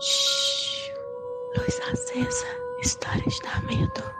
Shhh. Luz acesa. História de dar medo.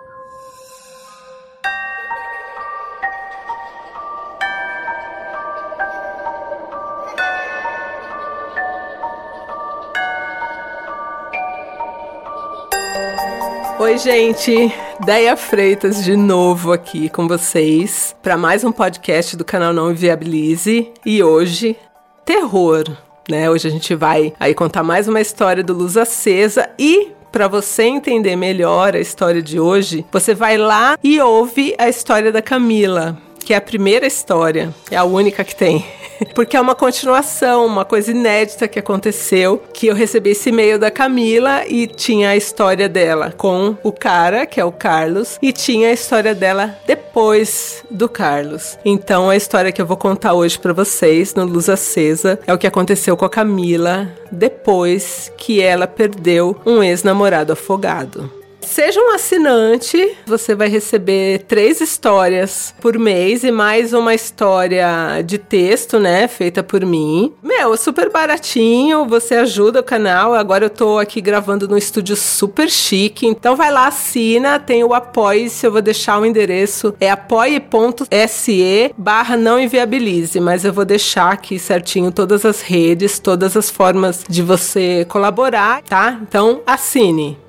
Oi, gente. Deia Freitas de novo aqui com vocês para mais um podcast do canal Não Inviabilize e hoje terror, né? Hoje a gente vai aí contar mais uma história do Luz Acesa e para você entender melhor a história de hoje, você vai lá e ouve a história da Camila, que é a primeira história, é a única que tem. Porque é uma continuação, uma coisa inédita que aconteceu, que eu recebi esse e-mail da Camila e tinha a história dela com o cara, que é o Carlos, e tinha a história dela depois do Carlos. Então a história que eu vou contar hoje para vocês no Luz Acesa é o que aconteceu com a Camila depois que ela perdeu um ex-namorado afogado. Seja um assinante, você vai receber três histórias por mês e mais uma história de texto, né? Feita por mim. Meu, super baratinho, você ajuda o canal. Agora eu tô aqui gravando no estúdio super chique. Então vai lá, assina, tem o apoie-se, eu vou deixar o endereço. É apoie.se barra não inviabilize, mas eu vou deixar aqui certinho todas as redes, todas as formas de você colaborar, tá? Então assine.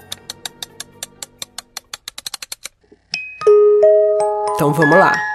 Então vamos lá.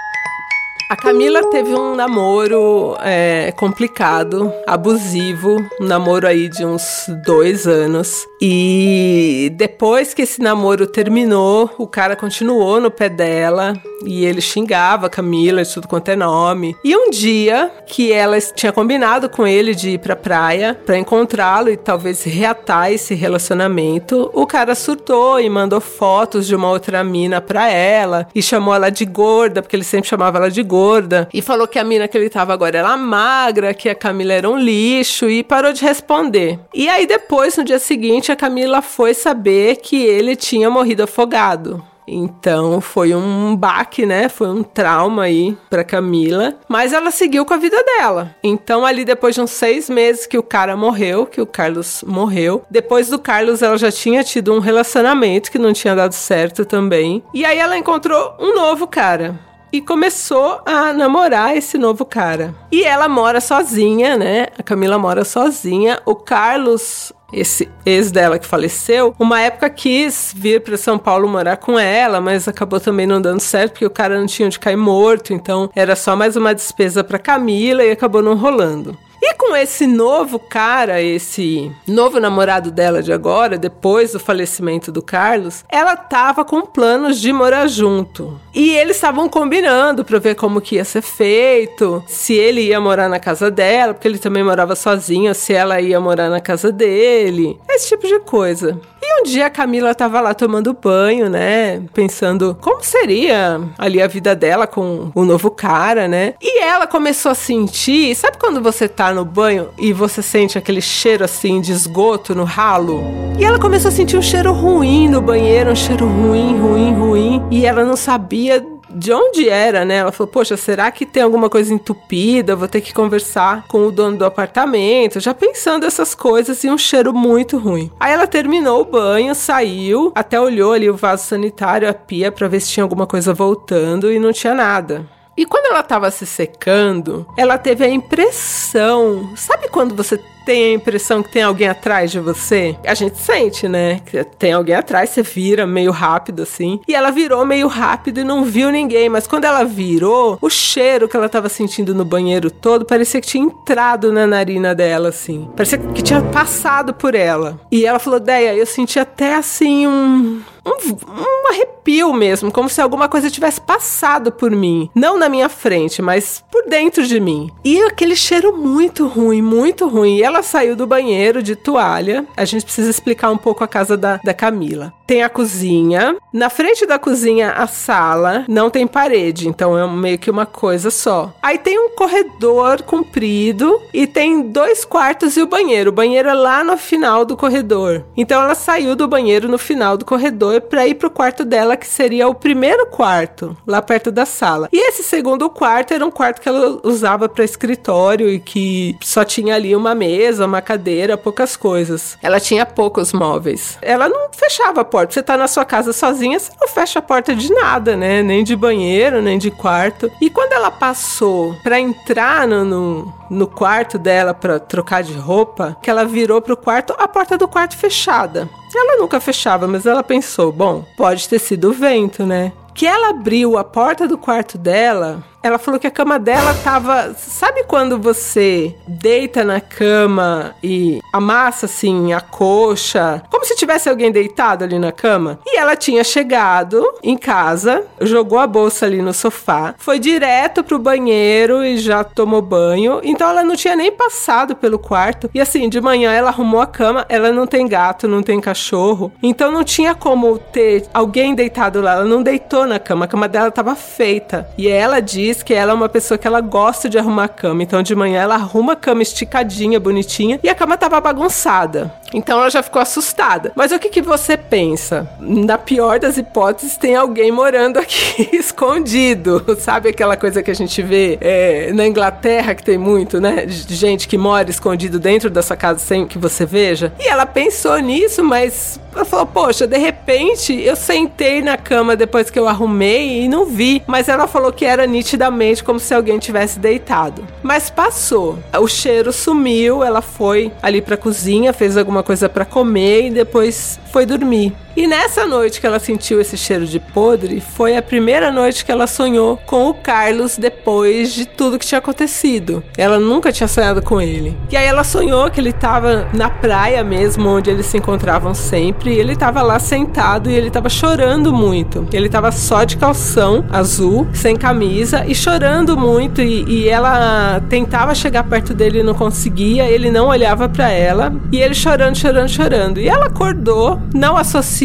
A Camila teve um namoro é, complicado, abusivo, um namoro aí de uns dois anos. E depois que esse namoro terminou, o cara continuou no pé dela e ele xingava a Camila de tudo quanto é nome. E um dia que ela tinha combinado com ele de ir pra praia para encontrá-lo e talvez reatar esse relacionamento, o cara surtou e mandou fotos de uma outra mina pra ela e chamou ela de gorda, porque ele sempre chamava ela de gorda gorda e falou que a mina que ele tava agora era magra, que a Camila era um lixo e parou de responder. E aí depois, no dia seguinte, a Camila foi saber que ele tinha morrido afogado. Então foi um baque, né? Foi um trauma aí pra Camila. Mas ela seguiu com a vida dela. Então, ali depois de uns seis meses que o cara morreu, que o Carlos morreu. Depois do Carlos, ela já tinha tido um relacionamento que não tinha dado certo também. E aí ela encontrou um novo cara e começou a namorar esse novo cara. E ela mora sozinha, né? A Camila mora sozinha. O Carlos esse ex dela que faleceu, uma época quis vir para São Paulo morar com ela, mas acabou também não dando certo porque o cara não tinha onde cair morto, então era só mais uma despesa para Camila e acabou não rolando. E com esse novo cara, esse novo namorado dela de agora, depois do falecimento do Carlos, ela tava com planos de morar junto. E eles estavam combinando para ver como que ia ser feito, se ele ia morar na casa dela, porque ele também morava sozinho, se ela ia morar na casa dele, esse tipo de coisa. Um dia a Camila tava lá tomando banho, né? Pensando como seria ali a vida dela com o novo cara, né? E ela começou a sentir, sabe quando você tá no banho e você sente aquele cheiro assim de esgoto no ralo? E ela começou a sentir um cheiro ruim no banheiro, um cheiro ruim, ruim, ruim. E ela não sabia de onde era, né? Ela falou: Poxa, será que tem alguma coisa entupida? Vou ter que conversar com o dono do apartamento. Já pensando essas coisas e um cheiro muito ruim. Aí ela terminou o banho, saiu, até olhou ali o vaso sanitário, a pia, para ver se tinha alguma coisa voltando e não tinha nada. E quando ela estava se secando, ela teve a impressão. Sabe quando você tem a impressão que tem alguém atrás de você? A gente sente, né? Que tem alguém atrás, você vira meio rápido assim. E ela virou meio rápido e não viu ninguém. Mas quando ela virou, o cheiro que ela estava sentindo no banheiro todo parecia que tinha entrado na narina dela, assim. Parecia que tinha passado por ela. E ela falou: Deia, eu senti até assim um um, um arrepio mesmo, como se alguma coisa tivesse passado por mim. Não na minha frente, mas por dentro de mim. E aquele cheiro muito ruim, muito ruim. E ela saiu do banheiro de toalha. A gente precisa explicar um pouco a casa da, da Camila. Tem a cozinha. Na frente da cozinha, a sala. Não tem parede, então é meio que uma coisa só. Aí tem um corredor comprido e tem dois quartos e o banheiro. O banheiro é lá no final do corredor. Então ela saiu do banheiro no final do corredor para ir pro quarto dela, que seria o primeiro quarto, lá perto da sala. E esse segundo quarto era um quarto que ela usava para escritório e que só tinha ali uma mesa, uma cadeira, poucas coisas. Ela tinha poucos móveis. Ela não fechava porta. Você tá na sua casa sozinha, você não fecha a porta de nada, né? Nem de banheiro, nem de quarto. E quando ela passou para entrar no, no, no quarto dela para trocar de roupa, que ela virou pro quarto, a porta do quarto fechada. Ela nunca fechava, mas ela pensou: bom, pode ter sido o vento, né? Que ela abriu a porta do quarto dela, ela falou que a cama dela tava. Sabe quando você deita na cama e amassa assim a coxa? Como se tivesse alguém deitado ali na cama? E ela tinha chegado em casa, jogou a bolsa ali no sofá, foi direto pro banheiro e já tomou banho. Então ela não tinha nem passado pelo quarto. E assim, de manhã ela arrumou a cama. Ela não tem gato, não tem cachorro. Então não tinha como ter alguém deitado lá. Ela não deitou na cama. A cama dela tava feita. E ela disse diz que ela é uma pessoa que ela gosta de arrumar a cama. Então de manhã ela arruma a cama esticadinha, bonitinha, e a cama tava bagunçada. Então ela já ficou assustada. Mas o que, que você pensa? Na pior das hipóteses, tem alguém morando aqui escondido. Sabe aquela coisa que a gente vê é, na Inglaterra que tem muito, né? De gente que mora escondido dentro dessa casa sem que você veja. E ela pensou nisso, mas ela falou: Poxa, de repente eu sentei na cama depois que eu arrumei e não vi. Mas ela falou que era nitidamente como se alguém tivesse deitado. Mas passou. O cheiro sumiu, ela foi ali pra cozinha, fez alguma coisa para comer e depois foi dormir. E nessa noite que ela sentiu esse cheiro de podre, foi a primeira noite que ela sonhou com o Carlos depois de tudo que tinha acontecido. Ela nunca tinha sonhado com ele. E aí ela sonhou que ele estava na praia mesmo, onde eles se encontravam sempre, e ele estava lá sentado e ele estava chorando muito. Ele estava só de calção azul, sem camisa e chorando muito. E, e ela tentava chegar perto dele e não conseguia, ele não olhava para ela, e ele chorando, chorando, chorando. E ela acordou, não associou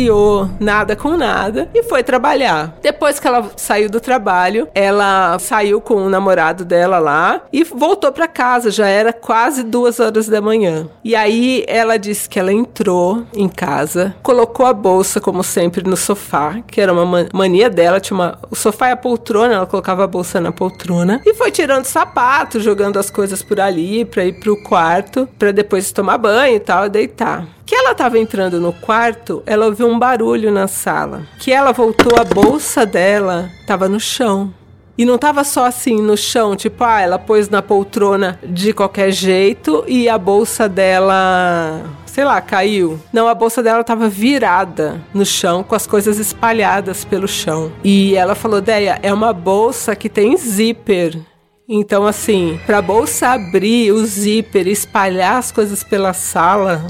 nada com nada e foi trabalhar. Depois que ela saiu do trabalho, ela saiu com o namorado dela lá e voltou para casa. Já era quase duas horas da manhã. E aí ela disse que ela entrou em casa, colocou a bolsa, como sempre, no sofá, que era uma mania dela. Tinha uma, o sofá e a poltrona, ela colocava a bolsa na poltrona e foi tirando sapato, jogando as coisas por ali para ir pro quarto, para depois tomar banho e tal, e deitar que ela estava entrando no quarto, ela ouviu um barulho na sala. Que ela voltou, a bolsa dela estava no chão. E não estava só assim no chão, tipo, ah, ela pôs na poltrona de qualquer jeito e a bolsa dela, sei lá, caiu. Não, a bolsa dela estava virada no chão, com as coisas espalhadas pelo chão. E ela falou: Deia, é uma bolsa que tem zíper. Então, assim, pra bolsa abrir o zíper e espalhar as coisas pela sala,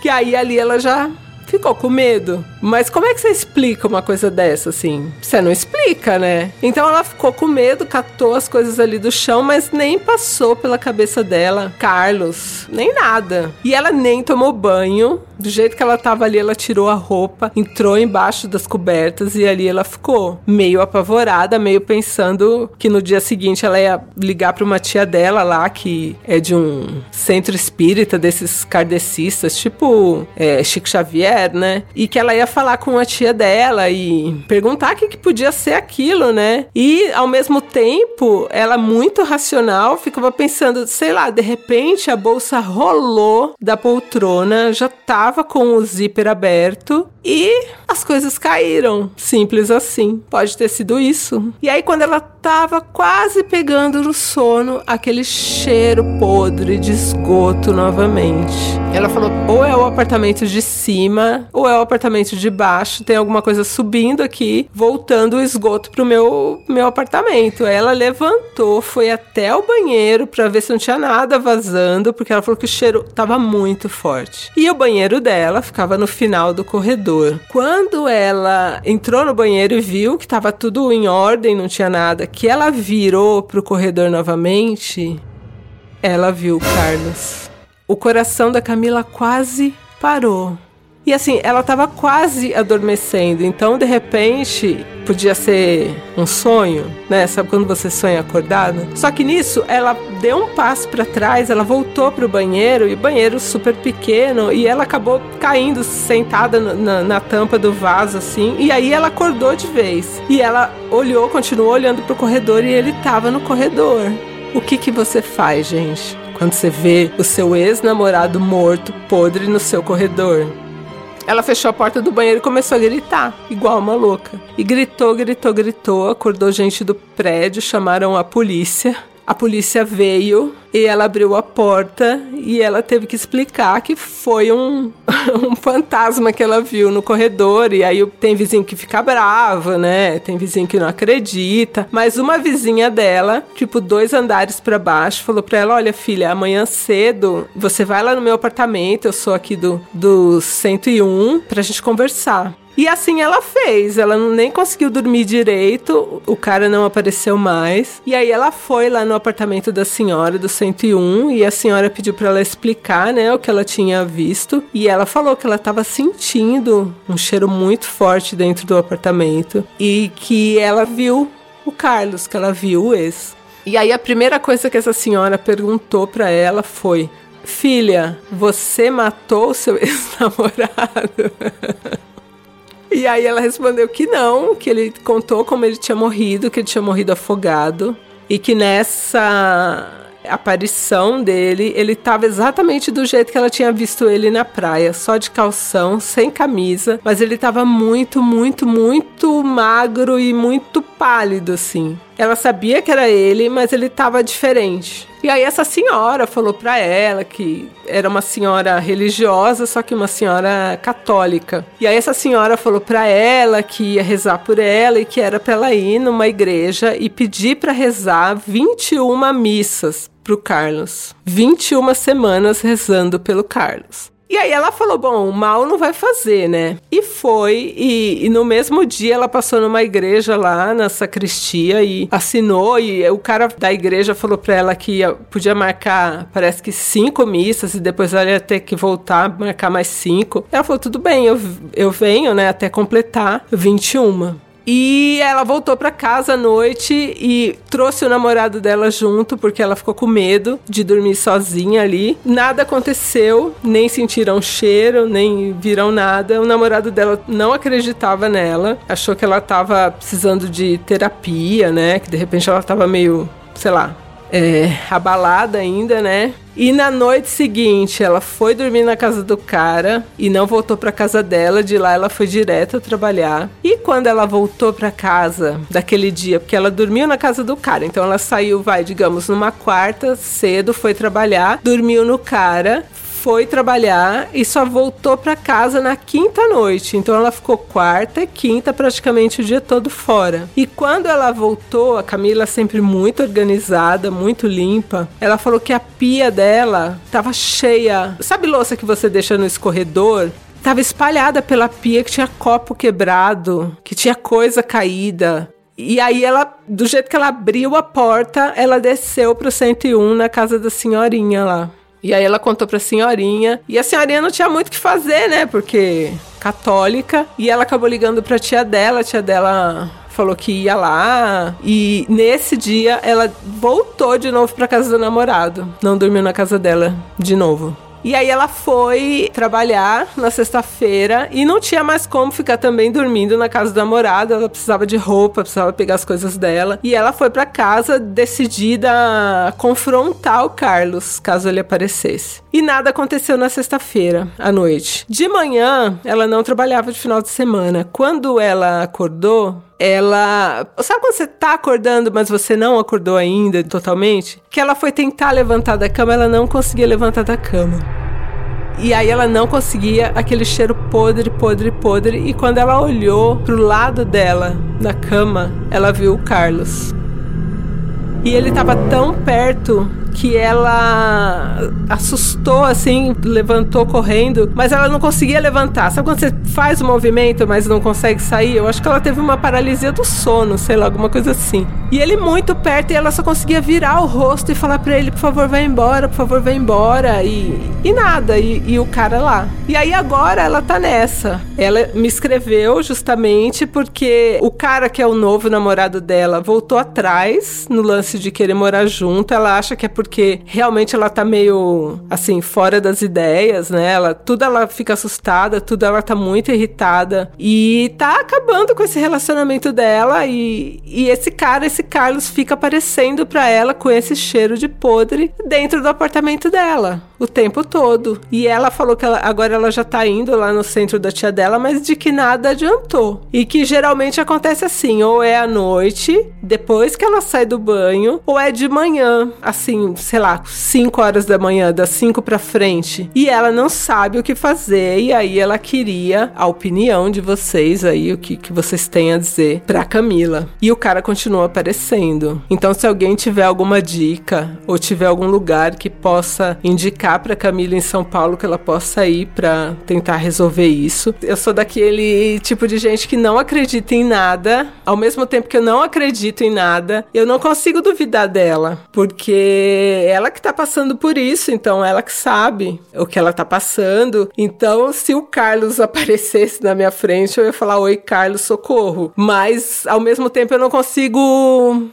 que aí ali ela já ficou com medo. Mas como é que você explica uma coisa dessa, assim? Você não explica, né? Então ela ficou com medo, catou as coisas ali do chão, mas nem passou pela cabeça dela, Carlos, nem nada. E ela nem tomou banho. Do jeito que ela tava ali, ela tirou a roupa, entrou embaixo das cobertas e ali ela ficou meio apavorada, meio pensando que no dia seguinte ela ia ligar para uma tia dela lá, que é de um centro espírita desses kardecistas, tipo é, Chico Xavier, né? E que ela ia falar com a tia dela e perguntar o que, que podia ser aquilo, né? E ao mesmo tempo, ela muito racional ficava pensando, sei lá, de repente a bolsa rolou da poltrona, já tava com o zíper aberto e as coisas caíram. Simples assim. Pode ter sido isso. E aí, quando ela tava quase pegando no sono, aquele cheiro podre de esgoto novamente. Ela falou: ou é o apartamento de cima, ou é o apartamento de baixo. Tem alguma coisa subindo aqui, voltando o esgoto pro meu, meu apartamento. Ela levantou, foi até o banheiro para ver se não tinha nada vazando, porque ela falou que o cheiro tava muito forte. E o banheiro dela ficava no final do corredor. Quando ela entrou no banheiro e viu que estava tudo em ordem, não tinha nada, que ela virou pro corredor novamente, ela viu Carlos. O coração da Camila quase parou. E assim, ela estava quase adormecendo. Então, de repente, podia ser um sonho, né? Sabe quando você sonha acordado? Só que nisso, ela deu um passo para trás, ela voltou pro banheiro e o banheiro super pequeno e ela acabou caindo sentada na, na tampa do vaso assim. E aí ela acordou de vez. E ela olhou, continuou olhando pro corredor e ele tava no corredor. O que que você faz, gente? Quando você vê o seu ex-namorado morto, podre no seu corredor. Ela fechou a porta do banheiro e começou a gritar, igual uma louca. E gritou, gritou, gritou, acordou gente do prédio, chamaram a polícia. A polícia veio e ela abriu a porta e ela teve que explicar que foi um, um fantasma que ela viu no corredor. E aí tem vizinho que fica bravo, né? Tem vizinho que não acredita. Mas uma vizinha dela, tipo dois andares para baixo, falou pra ela: Olha, filha, amanhã cedo você vai lá no meu apartamento, eu sou aqui do, do 101, pra gente conversar. E assim ela fez. Ela nem conseguiu dormir direito, o cara não apareceu mais. E aí ela foi lá no apartamento da senhora do 101 e a senhora pediu para ela explicar, né, o que ela tinha visto. E ela falou que ela estava sentindo um cheiro muito forte dentro do apartamento e que ela viu o Carlos, que ela viu o ex. E aí a primeira coisa que essa senhora perguntou para ela foi: Filha, você matou seu ex-namorado? E aí ela respondeu que não, que ele contou como ele tinha morrido, que ele tinha morrido afogado e que nessa aparição dele, ele estava exatamente do jeito que ela tinha visto ele na praia, só de calção, sem camisa, mas ele estava muito, muito, muito magro e muito pálido assim. Ela sabia que era ele, mas ele estava diferente. E aí essa senhora falou para ela que era uma senhora religiosa, só que uma senhora católica. E aí essa senhora falou para ela que ia rezar por ela e que era para ela ir numa igreja e pedir para rezar 21 missas pro Carlos. 21 semanas rezando pelo Carlos. E aí ela falou: bom, mal não vai fazer, né? E foi, e, e, no mesmo dia ela passou numa igreja lá na sacristia e assinou. E o cara da igreja falou pra ela que ia, podia marcar, parece que cinco missas, e depois ela ia ter que voltar, marcar mais cinco. Ela falou: tudo bem, eu, eu venho, né, até completar 21. E ela voltou para casa à noite e trouxe o namorado dela junto, porque ela ficou com medo de dormir sozinha ali. Nada aconteceu, nem sentiram cheiro, nem viram nada. O namorado dela não acreditava nela, achou que ela tava precisando de terapia, né? Que de repente ela tava meio, sei lá, é, abalada ainda, né? E na noite seguinte, ela foi dormir na casa do cara e não voltou para casa dela. De lá, ela foi direto trabalhar. E quando ela voltou para casa daquele dia, porque ela dormiu na casa do cara, então ela saiu, vai, digamos, numa quarta cedo, foi trabalhar, dormiu no cara, foi trabalhar e só voltou para casa na quinta noite. Então ela ficou quarta e quinta praticamente o dia todo fora. E quando ela voltou, a Camila sempre muito organizada, muito limpa, ela falou que a pia dela tava cheia. Sabe louça que você deixa no escorredor? Tava espalhada pela pia que tinha copo quebrado, que tinha coisa caída. E aí ela, do jeito que ela abriu a porta, ela desceu pro 101 na casa da senhorinha lá. E aí ela contou pra senhorinha. E a senhorinha não tinha muito o que fazer, né? Porque católica. E ela acabou ligando pra tia dela. A tia dela falou que ia lá. E nesse dia ela voltou de novo pra casa do namorado. Não dormiu na casa dela de novo. E aí ela foi trabalhar na sexta-feira e não tinha mais como ficar também dormindo na casa da namorada. Ela precisava de roupa, precisava pegar as coisas dela. E ela foi para casa decidida a confrontar o Carlos, caso ele aparecesse. E nada aconteceu na sexta-feira à noite. De manhã, ela não trabalhava de final de semana. Quando ela acordou, ela. Sabe quando você tá acordando, mas você não acordou ainda totalmente? Que ela foi tentar levantar da cama, ela não conseguia levantar da cama. E aí ela não conseguia aquele cheiro podre, podre, podre. E quando ela olhou pro lado dela, na cama, ela viu o Carlos. E ele tava tão perto que ela assustou assim, levantou correndo, mas ela não conseguia levantar. Sabe quando você faz o movimento, mas não consegue sair? Eu acho que ela teve uma paralisia do sono, sei lá, alguma coisa assim. E ele muito perto e ela só conseguia virar o rosto e falar para ele, por favor, vai embora, por favor, vai embora. E, e nada, e, e o cara lá. E aí agora ela tá nessa. Ela me escreveu justamente porque o cara que é o novo namorado dela voltou atrás no lance de querer morar junto. Ela acha que é porque realmente ela tá meio assim, fora das ideias, né? Ela, tudo ela fica assustada, tudo ela tá muito irritada e tá acabando com esse relacionamento dela e, e esse cara, esse Carlos fica aparecendo para ela com esse cheiro de podre dentro do apartamento dela o tempo todo. E ela falou que ela, agora ela já tá indo lá no centro da tia dela, mas de que nada adiantou. E que geralmente acontece assim, ou é à noite, depois que ela sai do banho, ou é de manhã, assim, sei lá, 5 horas da manhã, das 5 para frente. E ela não sabe o que fazer, e aí ela queria a opinião de vocês aí, o que, que vocês têm a dizer pra Camila. E o cara continua aparecendo. Então, se alguém tiver alguma dica, ou tiver algum lugar que possa indicar indicar para Camila em São Paulo que ela possa ir para tentar resolver isso. Eu sou daquele tipo de gente que não acredita em nada, ao mesmo tempo que eu não acredito em nada, eu não consigo duvidar dela, porque ela que tá passando por isso, então ela que sabe o que ela tá passando. Então, se o Carlos aparecesse na minha frente, eu ia falar: "Oi, Carlos, socorro". Mas ao mesmo tempo eu não consigo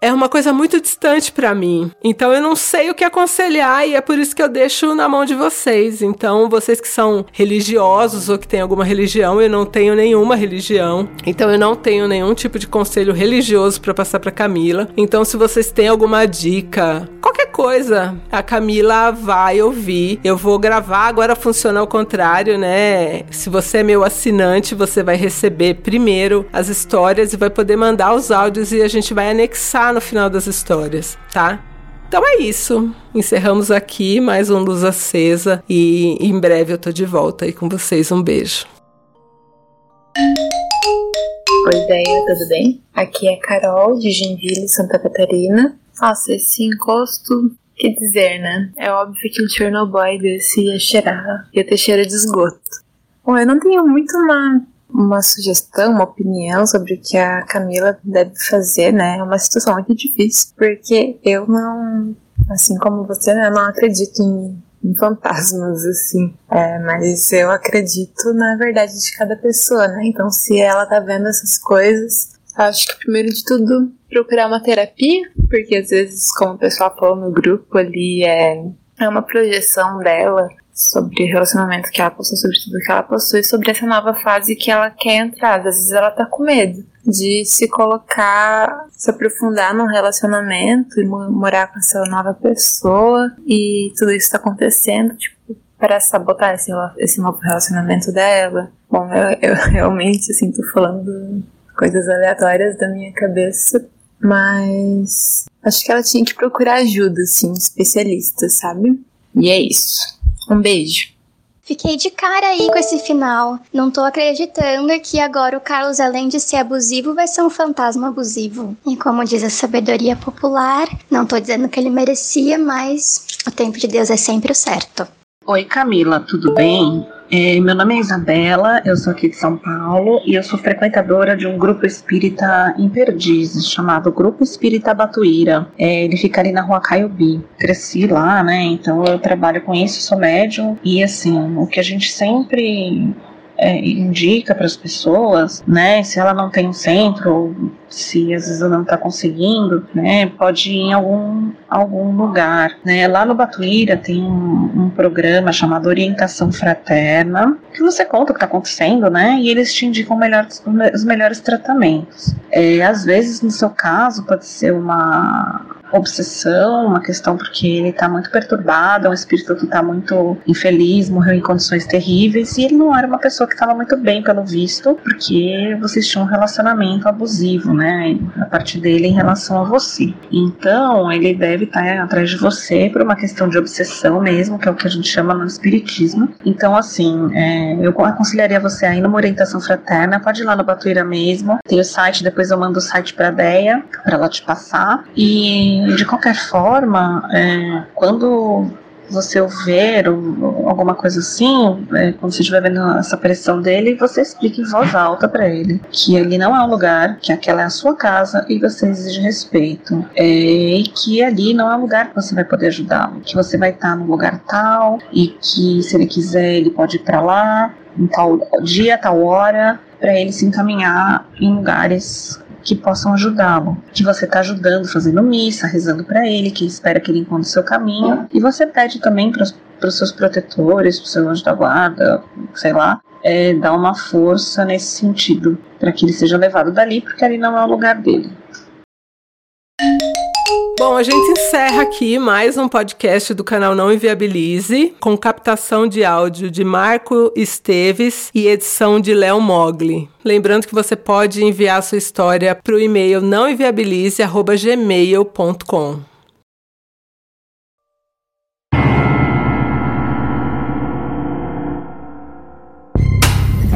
é uma coisa muito distante para mim. Então eu não sei o que aconselhar e é por isso que eu deixo na mão de vocês. Então, vocês que são religiosos ou que têm alguma religião, eu não tenho nenhuma religião. Então eu não tenho nenhum tipo de conselho religioso para passar para Camila. Então, se vocês têm alguma dica, qualquer coisa, a Camila vai ouvir. Eu vou gravar, agora funciona ao contrário, né? Se você é meu assinante, você vai receber primeiro as histórias e vai poder mandar os áudios e a gente vai anexar no final das histórias, tá? Então é isso. Encerramos aqui mais um Luz Acesa e em breve eu tô de volta aí com vocês. Um beijo. Oi, ideia, tudo bem? Aqui é Carol, de Genville, Santa Catarina. Nossa, esse encosto, que dizer, né? É óbvio que um Chernobyl desse ia cheirar, ia ter cheiro de esgoto. Bom, eu não tenho muito uma uma sugestão, uma opinião sobre o que a Camila deve fazer, né? É uma situação muito difícil, porque eu não, assim como você, né, não acredito em, em fantasmas, assim. É, mas eu acredito na verdade de cada pessoa, né? Então, se ela tá vendo essas coisas, acho que primeiro de tudo procurar uma terapia, porque às vezes, como o pessoal falou no grupo ali, é, é uma projeção dela sobre o relacionamento que ela passou, sobre tudo que ela passou e sobre essa nova fase que ela quer entrar. Às vezes ela tá com medo de se colocar, se aprofundar num relacionamento e morar com essa nova pessoa e tudo isso tá acontecendo, tipo, para sabotar esse, esse novo relacionamento dela. Bom, eu, eu realmente, assim, tô falando coisas aleatórias da minha cabeça, mas acho que ela tinha que procurar ajuda, assim, especialista, sabe? E é isso. Um beijo. Fiquei de cara aí com esse final. Não tô acreditando que agora o Carlos, além de ser abusivo, vai ser um fantasma abusivo. E como diz a sabedoria popular, não tô dizendo que ele merecia, mas o tempo de Deus é sempre o certo. Oi, Camila, tudo bem? É, meu nome é Isabela, eu sou aqui de São Paulo e eu sou frequentadora de um grupo espírita em Perdizes, chamado Grupo Espírita Batuíra. É, ele fica ali na rua Caiobi. Cresci lá, né? Então eu trabalho com isso, sou médium e assim, o que a gente sempre é, indica para as pessoas, né? Se ela não tem um centro, se às vezes ela não está conseguindo, né? Pode ir em algum, algum lugar, né? Lá no Batuíra tem um, um programa chamado Orientação Fraterna, que você conta o que está acontecendo, né? E eles te indicam melhor, os melhores tratamentos. É, às vezes, no seu caso, pode ser uma obsessão, uma questão porque ele está muito perturbado, é um espírito que está muito infeliz, morreu em condições terríveis e ele não era uma pessoa que estava muito bem pelo visto, porque vocês tinham um relacionamento abusivo, né, a partir dele em relação a você. Então ele deve estar tá atrás de você por uma questão de obsessão mesmo, que é o que a gente chama no espiritismo. Então assim, é, eu aconselharia você aí numa orientação fraterna, pode ir lá no Batuíra mesmo, tem o site, depois eu mando o site para a Deia para ela te passar e E de qualquer forma, é, quando você ver ou, alguma coisa assim, é, quando você estiver vendo essa pressão dele, você explica em voz alta para ele que ali não é um lugar, que aquela é a sua casa e você exige respeito. É, e que ali não é um lugar que você vai poder ajudá-lo, que você vai estar no lugar tal e que se ele quiser ele pode ir para lá em tal dia, tal hora, para ele se encaminhar em lugares que possam ajudá-lo. Que você está ajudando, fazendo missa, rezando para ele, que espera que ele encontre o seu caminho. E você pede também para os seus protetores, para o seu anjo da guarda, sei lá, é, dar uma força nesse sentido, para que ele seja levado dali, porque ali não é o lugar dele. Bom, a gente encerra aqui mais um podcast do canal Não Inviabilize, com captação de áudio de Marco Esteves e edição de Léo Mogli. Lembrando que você pode enviar sua história para o e-mail nãoinviabilize.gmail.com.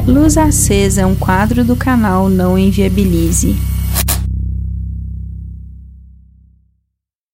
Luz Acesa é um quadro do canal Não Inviabilize.